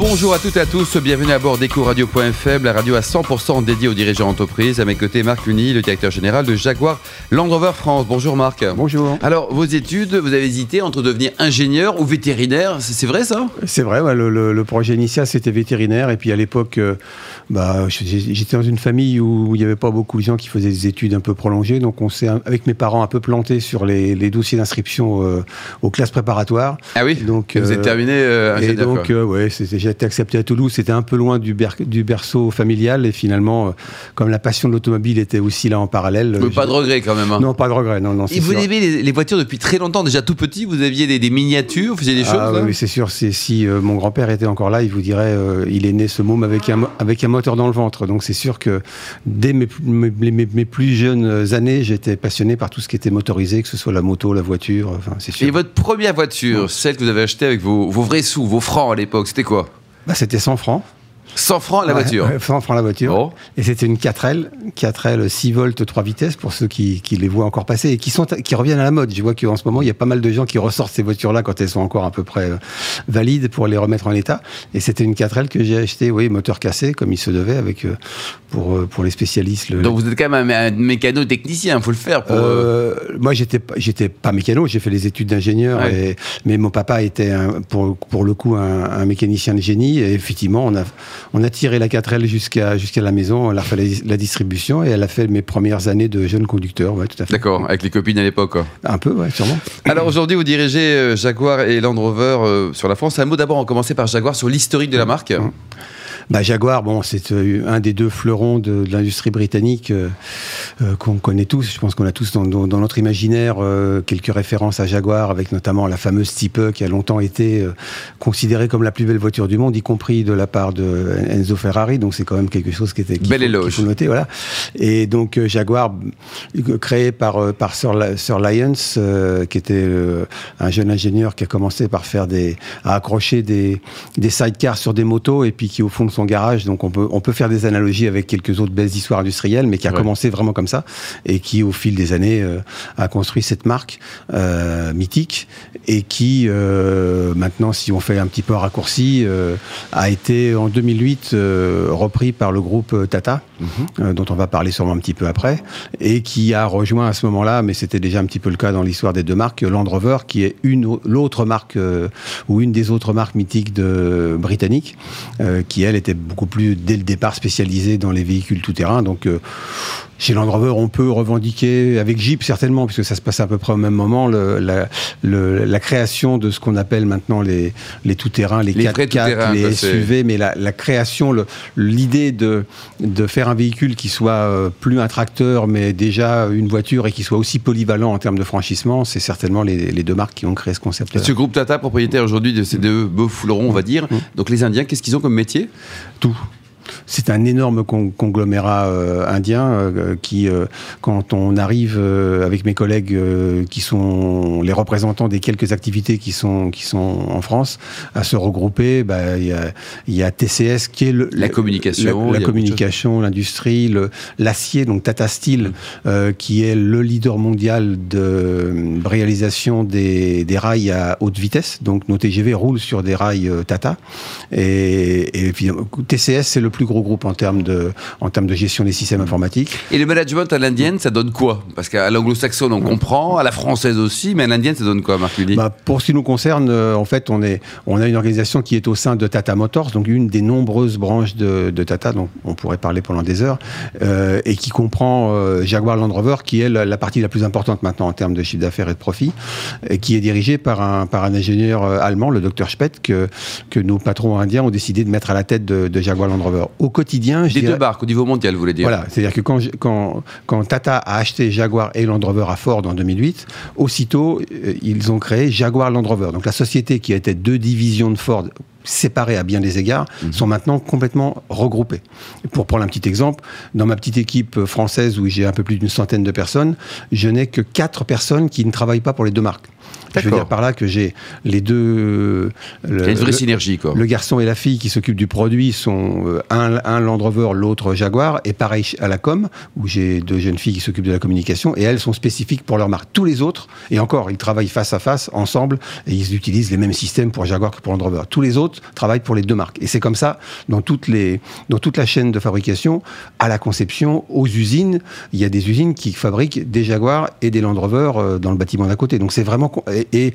Bonjour à toutes et à tous, bienvenue à bord d'EcoRadio.fm, la radio à 100% dédiée aux dirigeants d'entreprise. À mes côtés, Marc Luny, le directeur général de Jaguar Land Rover France. Bonjour Marc. Bonjour. Alors, vos études, vous avez hésité entre devenir ingénieur ou vétérinaire, c'est vrai ça? C'est vrai, le, projet initial c'était vétérinaire et puis à l'époque, euh, bah, j'étais dans une famille où il n'y avait pas beaucoup de gens qui faisaient des études un peu prolongées, donc on s'est avec mes parents un peu planté sur les, dossiers d'inscription euh, aux classes préparatoires. Ah oui? Donc, Vous êtes terminé euh, ingénieur Et donc, ouais, c'était été accepté à Toulouse, c'était un peu loin du, du, berceau familial et finalement, euh, comme la passion de l'automobile était aussi là en parallèle. Mais pas de regret quand même. Hein. Non, pas de regret. Non, non, et vous aimez les, voitures depuis très longtemps, déjà tout petit, vous aviez des, miniatures, vous faisiez des ah choses Oui, c'est sûr. Si euh, mon grand-père était encore là, il vous dirait euh, il est né ce môme avec un, avec un moteur dans le ventre. Donc c'est sûr que dès mes, mes, plus jeunes années, j'étais passionné par tout ce qui était motorisé, que ce soit la moto, la voiture. Enfin, c'est sûr. Et votre première voiture, celle que vous avez achetée avec vos, vos vrais sous, vos francs à l'époque, c'était quoi? Bah, C'était 100 francs. 100 francs la voiture. 100 francs la voiture. Et c'était une 4L, 4L 6 volts 3 vitesses pour ceux qui, qui, les voient encore passer et qui, sont, qui reviennent à la mode. Je vois qu'en ce moment, il y a pas mal de gens qui ressortent ces voitures-là quand elles sont encore à peu près euh, valides pour les remettre en état. Et c'était une 4L que j'ai acheté, oui, moteur cassé, comme il se devait, avec, euh, pour, euh, pour les spécialistes. Donc vous êtes quand même un, mécano technicien, il faut le faire. Pour, moi, j'étais, j'étais pas mécano, j'ai fait les études d'ingénieur, mais mon papa était, pour, pour le coup, un, un mécanicien de génie. Et effectivement, on a, on a tiré la 4 jusqu'à jusqu'à la maison. Elle a fait la, distribution et elle a fait mes premières années de jeune conducteur. Ouais, tout à fait. D'accord, avec les copines à l'époque. Un peu, ouais, sûrement. Alors aujourd'hui, vous dirigez euh, Jaguar et Land Rover euh, sur la France. Un mot d'abord, on commencer par Jaguar sur l'historique de la marque. Bah, Jaguar, bon, c'est euh, un des deux fleurons de, l'industrie britannique euh, euh, qu'on connaît tous. Je pense qu'on a tous dans, notre imaginaire quelques références à Jaguar, avec notamment la fameuse Type qui a longtemps été considérée comme la plus belle voiture du monde, y compris de la part de Enzo Ferrari. Donc c'est quand même quelque chose qui était qui Belle éloge. Faut noter, voilà. Et donc Jaguar, créé par par Sir, Sir Lyons, qui était un jeune ingénieur qui a commencé par faire des à accrocher des des sidecars sur des motos et puis qui au fond de son garage. Donc on peut, on peut faire des analogies avec quelques autres belles histoires industrielles, mais qui a commencé vraiment comme ça et qui, au fil des années, euh, a construit cette marque euh, mythique et qui, euh, maintenant, si on fait un petit peu un raccourci, a été en 2008 repris par le groupe Tata, mhm. dont on va parler sûrement un petit peu après, et qui a rejoint à ce moment-là, mais c'était déjà un petit peu le cas dans l'histoire des deux marques, Land Rover, qui est une l'autre marque ou une des autres marques mythiques de britanniques, qui elle était beaucoup plus dès le départ spécialisé dans les véhicules tout-terrain. Donc euh, chez Land Rover, on peut revendiquer, avec Jeep certainement, puisque ça se passe à peu près au même moment, la, création de ce qu'on appelle maintenant les, les tout-terrains, les, 4x4, les SUV, mais la, création, l'idée de, de faire un véhicule qui soit euh, plus un tracteur, mais déjà une voiture et qui soit aussi polyvalent en termes de franchissement, c'est certainement les, deux marques qui ont créé ce concept. -là. Ce groupe Tata, propriétaire aujourd'hui de ces deux beaux foulerons, on va dire, mmh. donc les Indiens, qu'est-ce qu'ils ont comme métier? Tout. C'est un énorme conglomérat euh, indien euh, qui, euh, quand on arrive avec mes collègues qui sont les représentants des quelques activités qui sont, qui sont en France, à se regrouper, bah, il y, a, TCS qui est la communication, la, communication, l'industrie, l'acier, donc Tata Steel, mm. qui est le leader mondial de réalisation des, rails à haute vitesse. Donc nos TGV roulent sur des rails Tata. Et, et puis TCS, c'est le plus gros groupe en termes de, en termes de gestion des systèmes informatiques. Et le management à l'indienne, ça donne quoi? Parce qu'à l'anglo-saxonne, on comprend, à la française aussi, mais à l'indienne, ça donne quoi, Marc bah, Pour ce qui nous concerne, euh, en fait, on, est, on a une organisation qui est au sein de Tata Motors, donc une des nombreuses branches de, Tata, donc on pourrait parler pendant des heures, euh, et qui comprend euh, Jaguar Land Rover, qui est la, partie la plus importante maintenant en termes de chiffre d'affaires et de profit, et qui est dirigée par un, par un ingénieur allemand, le docteur Spett, que, que nos patrons indiens ont décidé de mettre à la tête de, de Jaguar Land Rover au quotidien. Des deux marques au niveau mondial, vous voulez dire Voilà, c'est-à-dire que quand, quand, quand, Tata a acheté Jaguar et Land Rover à Ford en 2008, aussitôt, euh, ils ont créé Jaguar Land Rover. Donc la société qui était deux divisions de Ford séparés à bien des égards, Mhm. sont maintenant complètement regroupés. Pour prendre un petit exemple, dans ma petite équipe française où j'ai un peu plus d'une centaine de personnes, je n'ai que quatre personnes qui ne travaillent pas pour les deux marques. Je veux dire par là que j'ai les deux. Il y a une vraie le- synergie, quoi. le garçon et la fille qui s'occupent du produit sont euh, un, un Land Rover, l'autre Jaguar, et pareil à la com, où j'ai deux jeunes filles qui s'occupent de la communication, et elles sont spécifiques pour leur marque. Tous les autres, et encore, ils travaillent face à face, ensemble, et ils utilisent les mêmes systèmes pour Jaguar que pour Land Rover. Tous les autres travaillent pour les deux marques. Et c'est comme ça dans, toutes les, dans toute la chaîne de fabrication, à la conception, aux usines. Il y a des usines qui fabriquent des Jaguars et des Land Rover euh, dans le bâtiment d'à côté. Donc c'est vraiment... Et,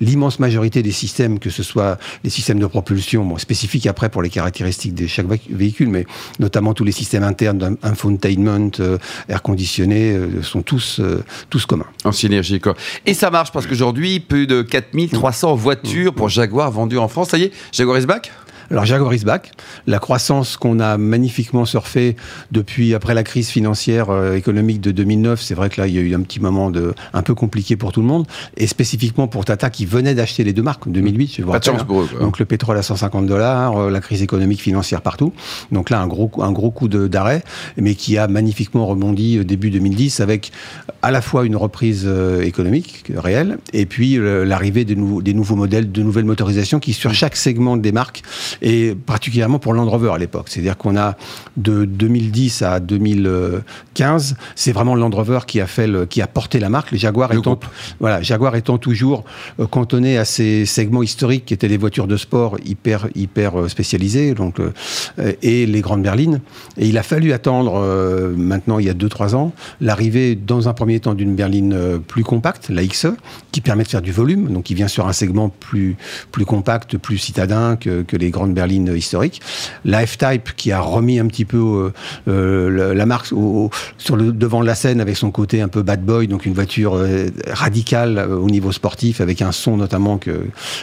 l'immense majorité des systèmes, que ce soit les systèmes de propulsion, bon, spécifiques après pour les caractéristiques de chaque véhicule, mais notamment tous les systèmes internes d'infotainment, euh, air conditionné, euh, sont tous, tous communs. En synergie, quoi. Et ça marche parce qu'aujourd'hui, plus de 4300 voitures pour Jaguar vendues en France. Ça y est, Jaguar is back Alors Jaguar is back. La croissance qu'on a magnifiquement surfée depuis après la crise financière euh, économique de 2009, c'est vrai que là il y a eu un petit moment de un peu compliqué pour tout le monde et spécifiquement pour Tata qui venait d'acheter les deux marques en 2008. Je vous Pas de chance hein. pour eux, quoi. Donc le pétrole à 150 dollars, euh, la crise économique financière partout. Donc là un gros coup- un gros coup d'arrêt, mais qui a magnifiquement rebondi euh, début 2010 avec à la fois une reprise euh, économique réelle et puis l'arrivée des, nouveaux- des nouveaux modèles, de nouvelles motorisations qui sur chaque segment des marques et particulièrement pour Land Rover à l'époque. C'est-à-dire qu'on a de 2010 à 2015, c'est vraiment Land Rover qui a fait le, qui a porté la marque. Les Jaguar Le étant, voilà, Jaguar étant toujours euh, cantonné à ces segments historiques qui étaient les voitures de sport hyper hyper euh, spécialisées, donc euh, et les grandes berlines. Et il a fallu attendre euh, maintenant il y a 2-3 ans l'arrivée dans un premier temps d'une berline plus compacte, la XE, qui permet de faire du volume, donc qui vient sur un segment plus plus compact, plus citadin que, que les grandes berlines historiques. La F-Type qui a remis un petit peu euh, euh, la, marque sur le devant de la scène avec son côté un peu bad boy, donc une voiture euh, radicale au niveau sportif avec un son notamment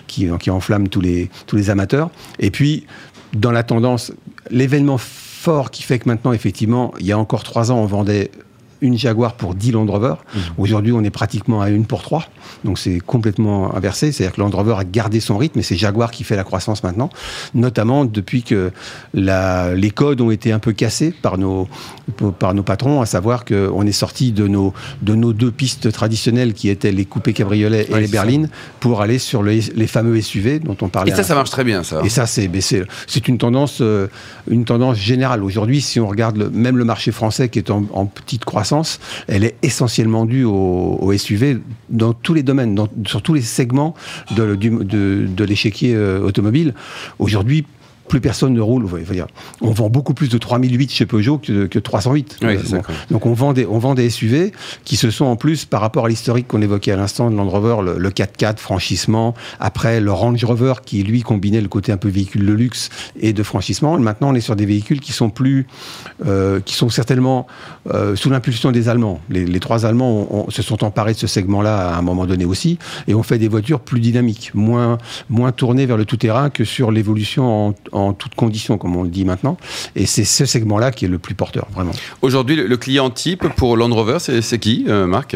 qui, qui enflamme tous les, tous les amateurs. Et puis dans la tendance, l'événement fort qui fait que maintenant effectivement, il y a encore trois ans, on vendait une Jaguar pour 10 Land Rover. Aujourd'hui, on est pratiquement à une pour 3. Donc c'est complètement inversé. C'est-à-dire que Land Rover a gardé son rythme et c'est Jaguar qui fait la croissance maintenant. Notamment depuis que la, les codes ont été un peu cassés par nos, par nos patrons, à savoir qu'on est sorti de nos, de nos deux pistes traditionnelles qui étaient les coupés cabriolets et Ouais, les ça. berlines pour aller sur les, les fameux SUV dont on parlait. Et ça, ça marche très bien, ça. et ça, c'est une tendance, euh, une tendance générale. Aujourd'hui, si on regarde le- même le marché français qui est en, en petite elle est essentiellement due au, SUV dans tous les domaines, sur tous les segments de, de l'échiquier euh, automobile. Aujourd'hui, plus personne ne roule. on vend beaucoup plus de 3008 chez Peugeot que, que 308. Oui, Euh, c'est ça, bon. quoi. Donc on vend, des, on vend des SUV qui se sont en plus, par rapport à l'historique qu'on évoquait à l'instant de Land Rover, le, le 4x4, franchissement, après le Range Rover qui lui combinait le côté un peu véhicule de luxe et de franchissement. Maintenant on est sur des véhicules qui sont plus, euh, qui sont certainement euh, sous l'impulsion des Allemands. Les, les trois Allemands ont- ont- se sont emparés de ce segment-là à un moment donné aussi et ont fait des voitures plus dynamiques, moins, moins tournées vers le tout-terrain que sur l'évolution en, en toutes conditions, comme on le dit maintenant. Et c'est ce segment-là qui est le plus porteur, vraiment. Aujourd'hui, le, client type pour Land Rover, c'est c'est qui, euh, Marc?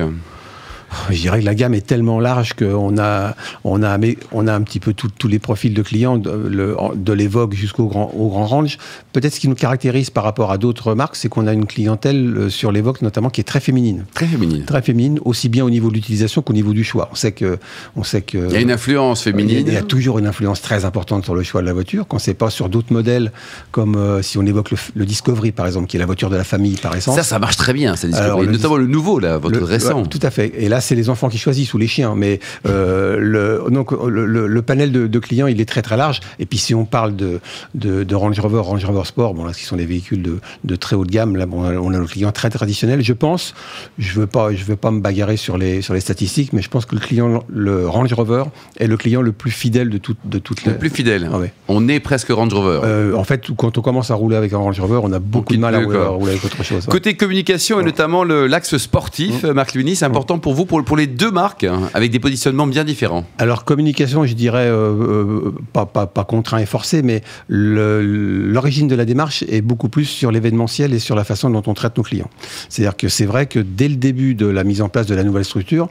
Je dirais que la gamme est tellement large qu'on a, on a, on a un petit peu tous les profils de clients, de, le- de l'Evoque jusqu'au grand, au grand range. Peut-être ce qui nous caractérise par rapport à d'autres marques, c'est qu'on a une clientèle euh, sur l'Evoque notamment qui est très féminine. Très féminine. Très féminine, aussi bien au niveau de l'utilisation qu'au niveau du choix. On sait que, on sait que. Il y a une influence féminine. Il y a toujours une influence très importante sur le choix de la voiture. Qu'on ne sait pas sur d'autres modèles, comme euh, si on évoque le, le Discovery par exemple, qui est la voiture de la famille par essence. Ça, ça marche très bien, ça Alors, Discovery. le notamment le nouveau, là, votre Le- récent. ouais, tout à fait. Et là, c'est les enfants qui choisissent ou les chiens. Mais euh, le, donc, le, le- le panel de, de clients, il est très très large. Et puis, si on parle de, de, de Range Rover, Range Rover Sport, bon là, ce sont des véhicules de, de très haut de gamme, là, bon, on a nos clients très traditionnels. Je pense, je veux pas, je veux pas me bagarrer sur les sur les statistiques, mais je pense que le client, le Range Rover, est le client le plus fidèle de tout, de toutes les. Le plus fidèle. Ah ouais. On est presque Range Rover. Euh, en fait, quand on commence à rouler avec un Range Rover, on a beaucoup de mal à rouler, quoi. à rouler avec autre chose. ouais. Côté communication et notamment l'axe sportif, Mmh. Marc Luni, c'est important pour vous, pour, pour les deux marques, avec des positionnements bien différents. Alors communication, je dirais euh, euh, pas, pas, pas contraint et forcé, mais l'origine de la démarche est beaucoup plus sur l'événementiel et sur la façon dont on traite nos clients. C'est-à-dire que c'est vrai que dès le début de la mise en place de la nouvelle structure,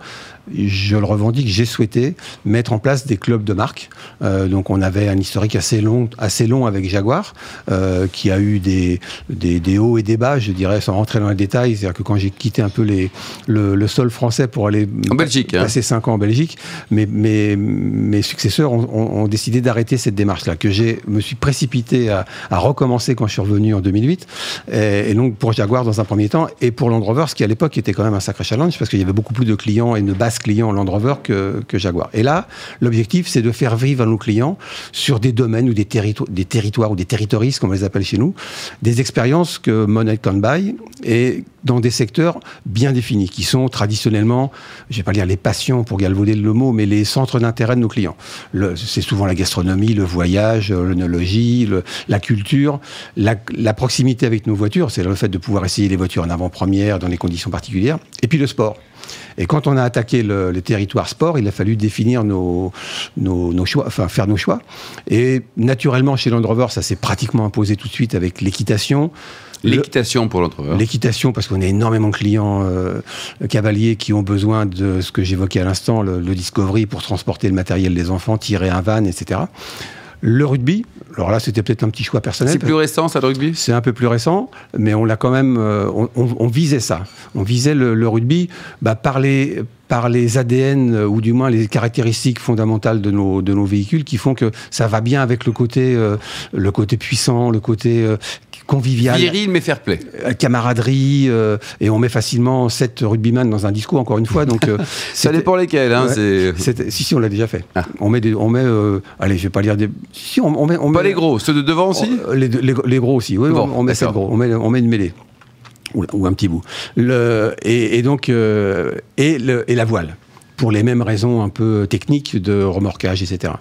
je le revendique, j'ai souhaité mettre en place des clubs de marque. Euh, donc on avait un historique assez long, assez long avec Jaguar, euh, qui a eu des, des, hauts et des bas, je dirais, sans rentrer dans les détails. C'est-à-dire que quand j'ai quitté un peu les, le, sol français pour aller en Belgique, hein. passer 5 ans en Belgique, mes, mes, mes successeurs ont, décidé d'arrêter cette démarche-là, que j'ai me suis précipité à, recommencer quand je suis revenu en 2008. Et, et, donc pour Jaguar dans un premier temps, et pour Land Rover, ce qui à l'époque était quand même un sacré challenge, parce qu'il y avait beaucoup plus de clients et de bases clients Land Rover que, Jaguar. Et là, l'objectif, c'est de faire vivre à nos clients sur des domaines ou des, des territoires ou des territories, comme on les appelle chez nous, des expériences que Monet can buy et dans des secteurs bien définis, qui sont traditionnellement, je vais pas dire les passions pour galvauder le mot, mais les centres d'intérêt de nos clients. C'est souvent la gastronomie, le voyage, l'œnologie, la culture, la, la, proximité avec nos voitures, c'est le fait de pouvoir essayer les voitures en avant-première dans des conditions particulières, et puis le sport. Et quand on a attaqué le, les territoires sport, il a fallu définir nos, nos, choix, enfin faire nos choix. Et naturellement, chez Land Rover, ça s'est pratiquement imposé tout de suite avec l'équitation. L'équitation pour Land Rover. L'équitation parce qu'on a énormément de clients euh, cavaliers qui ont besoin de ce que j'évoquais à l'instant, le, le, Discovery pour transporter le matériel des enfants, tirer un van, etc. Le rugby, alors là, c'était peut-être un petit choix personnel. C'est plus récent, ça, le rugby? C'est un peu plus récent, mais on l'a quand même. Euh, on, visait ça. On visait le, rugby bah, par, les, par les ADN, euh, ou du moins les caractéristiques fondamentales de nos, de nos véhicules, qui font que ça va bien avec le côté, euh, le côté puissant, le côté convivial. Viril mais fair play. Euh, camaraderie, euh, et on met facilement sept rugbyman dans un discours, encore une fois. Donc, euh, ça dépend lesquels. Hein, si, si, on l'a déjà fait. Ah. On met, des, on met allez, je vais pas lire des. Si, on, met, on pas les gros, ceux de devant aussi les, les, gros aussi, oui, on, met sept gros, on met, on met une mêlée. Ou, un petit bout. Le, et, et donc, et, le, et la voile pour les mêmes raisons un peu techniques de remorquage, etc.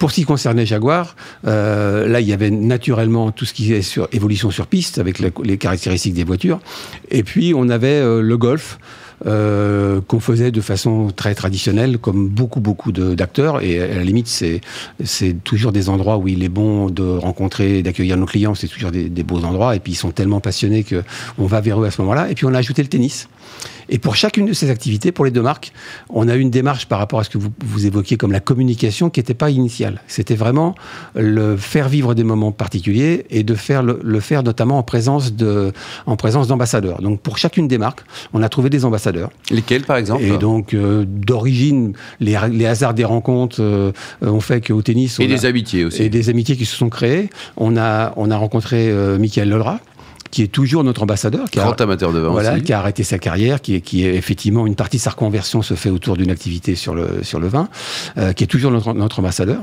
Pour ce qui concernait Jaguar, euh, là, il y avait naturellement tout ce qui est sur évolution sur piste, avec les caractéristiques des voitures. Et puis, on avait euh, le Golf. Euh, qu'on faisait de façon très traditionnelle, comme beaucoup, beaucoup d'acteurs. Et à la limite, c'est toujours des endroits où il est bon de rencontrer, d'accueillir nos clients. C'est toujours des, beaux endroits. Et puis, ils sont tellement passionnés qu'on va vers eux à ce moment-là. Et puis, on a ajouté le tennis. Et pour chacune de ces activités, pour les deux marques, on a une démarche par rapport à ce que vous, vous évoquiez comme la communication qui n'était pas initiale. C'était vraiment le faire vivre des moments particuliers et de faire le, faire notamment en présence en présence d'ambassadeurs. Donc pour chacune des marques, on a trouvé des ambassadeurs. Lesquels par exemple Et donc euh, d'origine, les, les, hasards des rencontres euh, ont fait qu'au tennis et des amitiés aussi et des amitiés qui se sont créées. On a on a rencontré euh, Michael Lelra qui est toujours notre ambassadeur. Qui Grand amateur de vin voilà, Qui a arrêté sa carrière, qui est, qui est effectivement une partie de sa reconversion se fait autour d'une activité sur le, sur le vin, euh, qui est toujours notre, notre ambassadeur.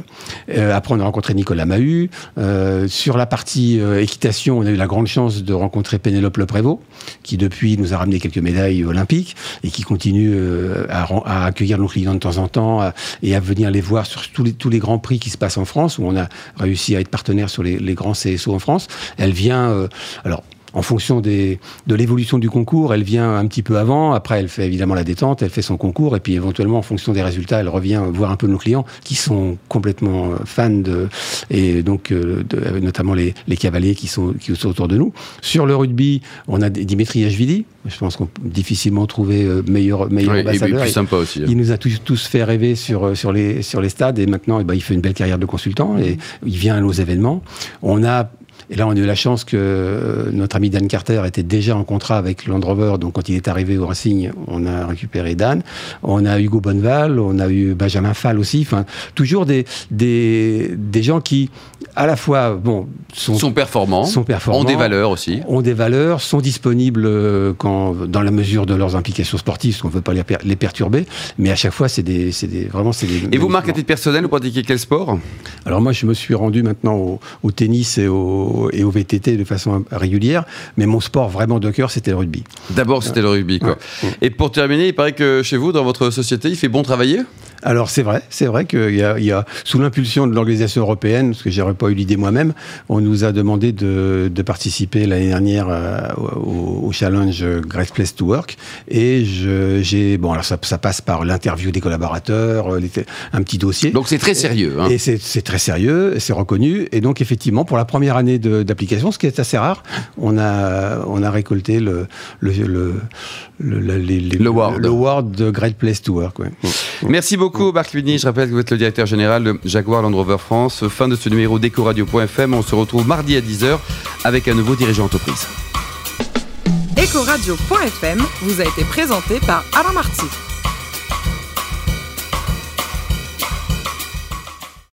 Euh, après, on a rencontré Nicolas Mahut. Euh, sur la partie euh, équitation, on a eu la grande chance de rencontrer Pénélope Le Prévost, qui depuis nous a ramené quelques médailles olympiques et qui continue euh, à, à, accueillir nos clients de temps en temps et à venir les voir sur tous les, tous les grands prix qui se passent en France, où on a réussi à être partenaire sur les, les grands CSO en France. Elle vient, alors en fonction des, de l'évolution du concours, elle vient un petit peu avant. Après, elle fait évidemment la détente, elle fait son concours, et puis éventuellement, en fonction des résultats, elle revient voir un peu nos clients qui sont complètement euh, fans de, et donc euh, de, notamment les, les, cavaliers qui sont, qui sont autour de nous. Sur le rugby, on a Dimitri Ashvili. Je pense qu'on peut difficilement trouver euh, meilleur, meilleur ambassadeur. Et plus sympa aussi. Hein. Il nous a tous, tous, fait rêver sur, sur, les, sur les stades, et maintenant, eh ben, il fait une belle carrière de consultant, et il vient à nos événements. On a et là, on a eu la chance que notre ami Dan Carter était déjà en contrat avec Land Rover. Donc, quand il est arrivé au Racing, on a récupéré Dan. On a Hugo Bonneval, on a eu Benjamin Fall aussi. Enfin, toujours des, des, des gens qui, à la fois, bon, sont, sont, performants, sont performants, ont des valeurs aussi. Ont des valeurs, sont disponibles euh, quand, dans la mesure de leurs implications sportives, parce qu'on ne veut pas les, les, perturber. Mais à chaque fois, c'est des, des, vraiment, c'est des. Et vous, Marc, à titre personnel, vous pratiquez quel sport? Alors, moi, je me suis rendu maintenant au, au tennis et au, et au VTT de façon régulière. Mais mon sport vraiment de cœur, c'était le rugby. D'abord, c'était le rugby. Quoi. Et pour terminer, il paraît que chez vous, dans votre société, il fait bon travailler? Alors c'est vrai, c'est vrai qu'il y, y a, sous l'impulsion de l'organisation européenne, parce que j'aurais pas eu l'idée moi-même, on nous a demandé de, de participer l'année dernière euh, au, au, challenge Great Place to Work, et j'ai bon alors ça, ça passe par l'interview des collaborateurs, euh, un petit dossier. Donc c'est très sérieux. Hein. Et c'est très sérieux, c'est reconnu, et donc effectivement pour la première année d'application, ce qui est assez rare, on a on a récolté le le, le le, le, le, Word. le Word de Great Place to Work. Ouais. Merci beaucoup, Marc Luni. Je rappelle que vous êtes le directeur général de Jaguar Land Rover France. Fin de ce numéro d'Ecoradio.fm. On se retrouve mardi à 10h avec un nouveau dirigeant entreprise. Ecoradio.fm vous a été présenté par Alain Marty.